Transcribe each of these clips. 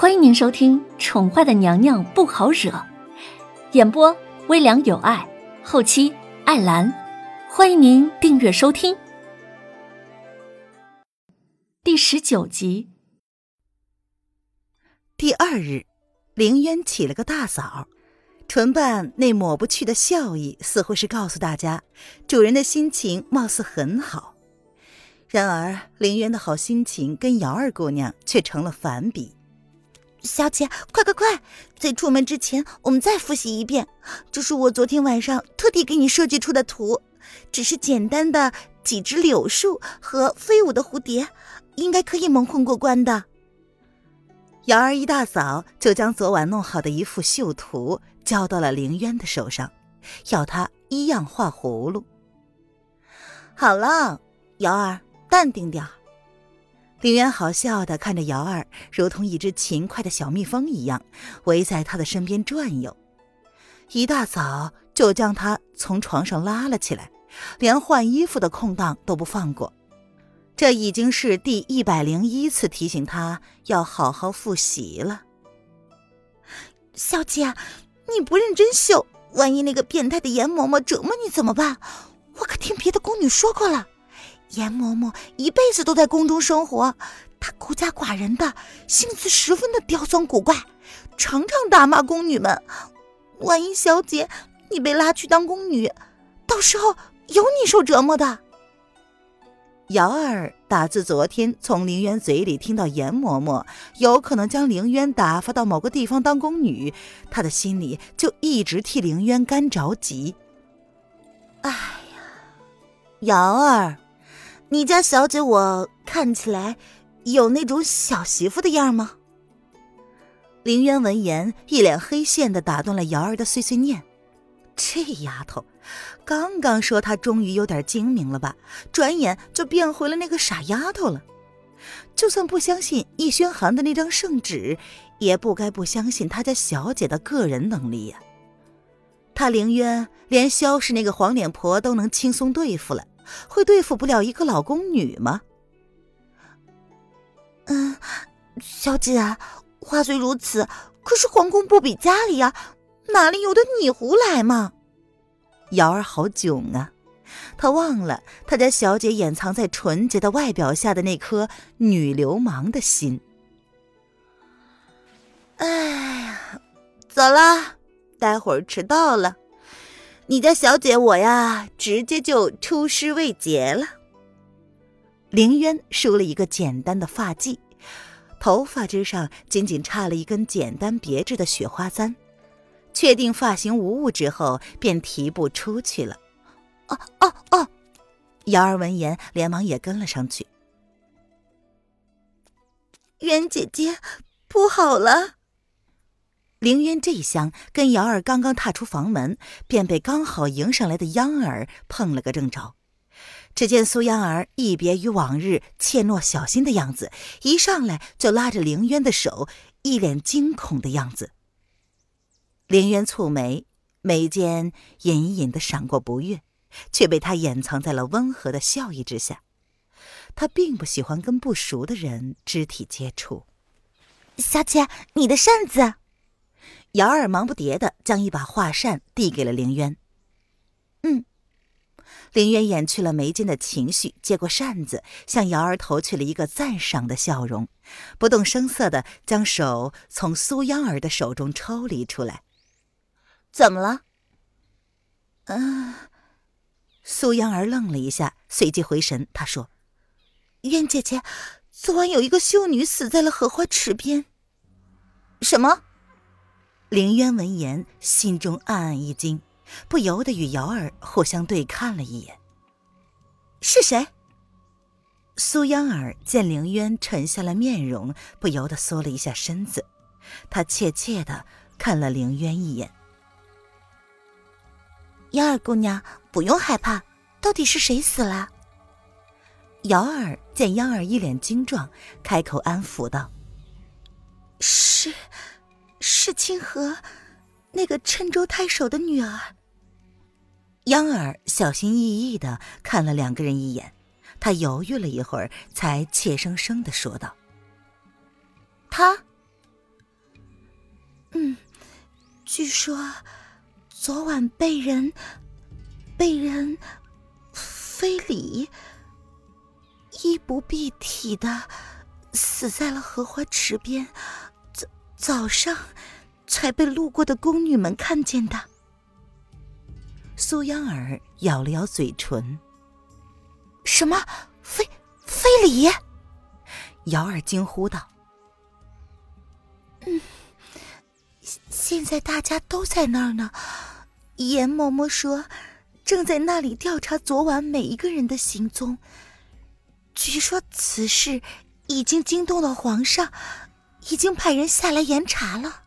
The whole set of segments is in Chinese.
欢迎您收听《宠坏的娘娘不好惹》，演播微凉有爱，后期艾兰。欢迎您订阅收听第十九集。第二日，凌渊起了个大早，唇瓣那抹不去的笑意，似乎是告诉大家，主人的心情貌似很好。然而，凌渊的好心情跟姚二姑娘却成了反比。小姐，快快快！在出门之前，我们再复习一遍。这是我昨天晚上特地给你设计出的图，只是简单的几只柳树和飞舞的蝴蝶，应该可以蒙混过关的。瑶儿一大早就将昨晚弄好的一幅绣图交到了凌渊的手上，要他一样画葫芦。好了，瑶儿，淡定点。李渊好笑的看着瑶儿，如同一只勤快的小蜜蜂一样，围在他的身边转悠。一大早就将他从床上拉了起来，连换衣服的空档都不放过。这已经是第一百零一次提醒他要好好复习了。小姐，你不认真绣，万一那个变态的严嬷嬷折磨你怎么办？我可听别的宫女说过了。严嬷嬷一辈子都在宫中生活，她孤家寡人的，性子十分的刁钻古怪，常常打骂宫女们。万一小姐你被拉去当宫女，到时候有你受折磨的。瑶儿打自昨天从凌渊嘴里听到严嬷嬷有可能将凌渊打发到某个地方当宫女，她的心里就一直替凌渊干着急。哎呀，瑶儿。你家小姐，我看起来有那种小媳妇的样吗？凌渊闻言，一脸黑线的打断了瑶儿的碎碎念。这丫头，刚刚说她终于有点精明了吧，转眼就变回了那个傻丫头了。就算不相信易宣寒的那张圣旨，也不该不相信他家小姐的个人能力呀。他凌渊连萧氏那个黄脸婆都能轻松对付了。会对付不了一个老宫女吗？嗯，小姐，话虽如此，可是皇宫不比家里呀，哪里由得你胡来嘛？瑶儿好囧啊，他忘了他家小姐掩藏在纯洁的外表下的那颗女流氓的心。哎呀，走了，待会儿迟到了。你家小姐我呀，直接就出师未捷了。凌渊梳了一个简单的发髻，头发之上仅仅插了一根简单别致的雪花簪。确定发型无误之后，便提步出去了。哦哦哦！瑶儿闻言，连忙也跟了上去。渊姐姐，不好了！凌渊这一厢跟瑶儿刚刚踏出房门，便被刚好迎上来的央儿碰了个正着。只见苏央儿一别于往日怯懦小心的样子，一上来就拉着凌渊的手，一脸惊恐的样子。凌渊蹙眉，眉间隐隐的闪过不悦，却被他掩藏在了温和的笑意之下。他并不喜欢跟不熟的人肢体接触。小姐，你的扇子。瑶儿忙不迭的将一把画扇递给了凌渊。嗯，凌渊掩去了眉间的情绪，接过扇子，向瑶儿投去了一个赞赏的笑容，不动声色的将手从苏央儿的手中抽离出来。怎么了？嗯，苏央儿愣了一下，随即回神，她说：“渊姐姐，昨晚有一个秀女死在了荷花池边。”什么？凌渊闻言，心中暗暗一惊，不由得与瑶儿互相对看了一眼。是谁？苏央儿见凌渊沉下了面容，不由得缩了一下身子，她怯怯的看了凌渊一眼。瑶儿姑娘，不用害怕，到底是谁死了？瑶儿见央儿一脸惊状，开口安抚道：“是。”是清河，那个郴州太守的女儿。央儿小心翼翼的看了两个人一眼，他犹豫了一会儿，才怯生生的说道：“他。”嗯，据说昨晚被人被人非礼，衣不蔽体的死在了荷花池边，早上才被路过的宫女们看见的。苏央儿咬了咬嘴唇：“什么非非礼？”瑶儿惊呼道：“嗯，现在大家都在那儿呢。严嬷嬷说，正在那里调查昨晚每一个人的行踪。据说此事已经惊动了皇上，已经派人下来严查了。”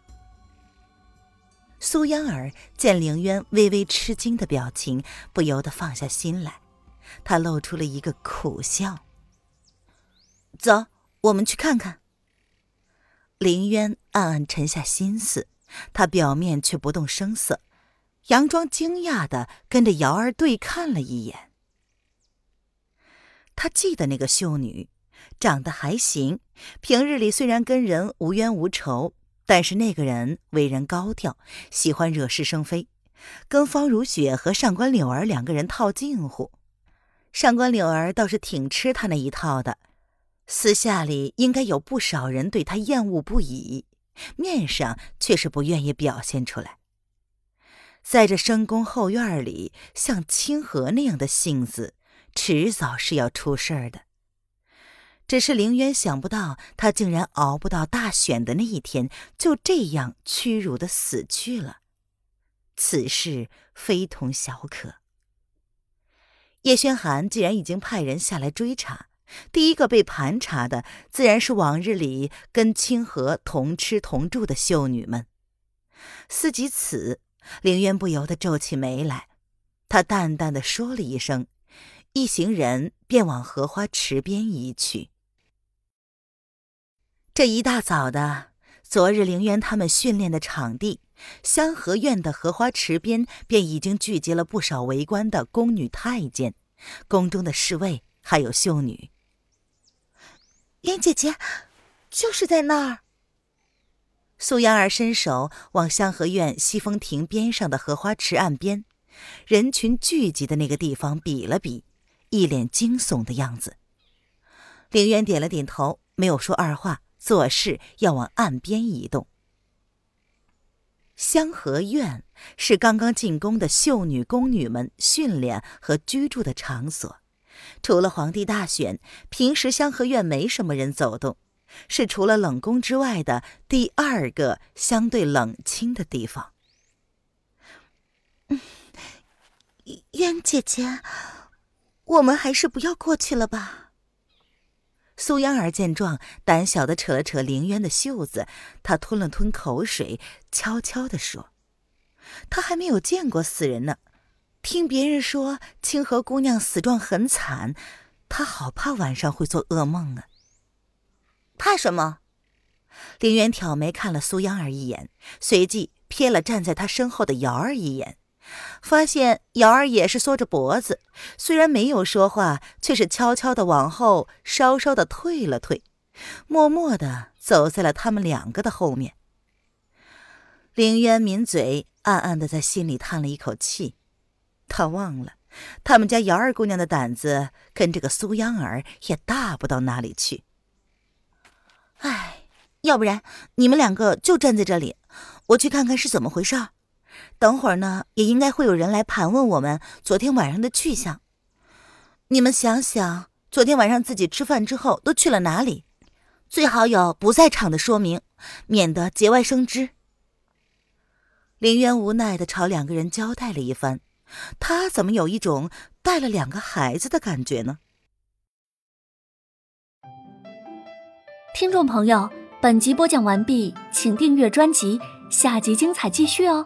苏央儿见凌渊微微吃惊的表情，不由得放下心来，他露出了一个苦笑。走，我们去看看。凌渊暗暗沉下心思，他表面却不动声色，佯装惊讶的跟着瑶儿对看了一眼。他记得那个秀女，长得还行，平日里虽然跟人无冤无仇。但是那个人为人高调，喜欢惹是生非，跟方如雪和上官柳儿两个人套近乎。上官柳儿倒是挺吃他那一套的，私下里应该有不少人对他厌恶不已，面上却是不愿意表现出来。在这深宫后院里，像清河那样的性子，迟早是要出事儿的。只是凌渊想不到，他竟然熬不到大选的那一天，就这样屈辱的死去了。此事非同小可。叶轩寒既然已经派人下来追查，第一个被盘查的自然是往日里跟清河同吃同住的秀女们。思及此，凌渊不由得皱起眉来。他淡淡的说了一声，一行人便往荷花池边移去。这一大早的，昨日凌渊他们训练的场地香河院的荷花池边，便已经聚集了不少围观的宫女太监、宫中的侍卫，还有秀女。莲姐姐，就是在那儿。苏央儿伸手往香河院西风亭边上的荷花池岸边，人群聚集的那个地方比了比，一脸惊悚的样子。凌渊点了点头，没有说二话。做事要往岸边移动。香河院是刚刚进宫的秀女宫女们训练和居住的场所，除了皇帝大选，平时香河院没什么人走动，是除了冷宫之外的第二个相对冷清的地方。渊姐姐，我们还是不要过去了吧。苏央儿见状，胆小的扯了扯凌渊的袖子，他吞了吞口水，悄悄的说：“他还没有见过死人呢，听别人说清河姑娘死状很惨，他好怕晚上会做噩梦啊。”怕什么？凌渊挑眉看了苏央儿一眼，随即瞥了站在他身后的瑶儿一眼。发现瑶儿也是缩着脖子，虽然没有说话，却是悄悄的往后稍稍的退了退，默默的走在了他们两个的后面。凌渊抿嘴，暗暗的在心里叹了一口气，他忘了，他们家瑶儿姑娘的胆子跟这个苏央儿也大不到哪里去。哎，要不然你们两个就站在这里，我去看看是怎么回事儿。等会儿呢，也应该会有人来盘问我们昨天晚上的去向。你们想想，昨天晚上自己吃饭之后都去了哪里？最好有不在场的说明，免得节外生枝。林渊无奈的朝两个人交代了一番，他怎么有一种带了两个孩子的感觉呢？听众朋友，本集播讲完毕，请订阅专辑，下集精彩继续哦。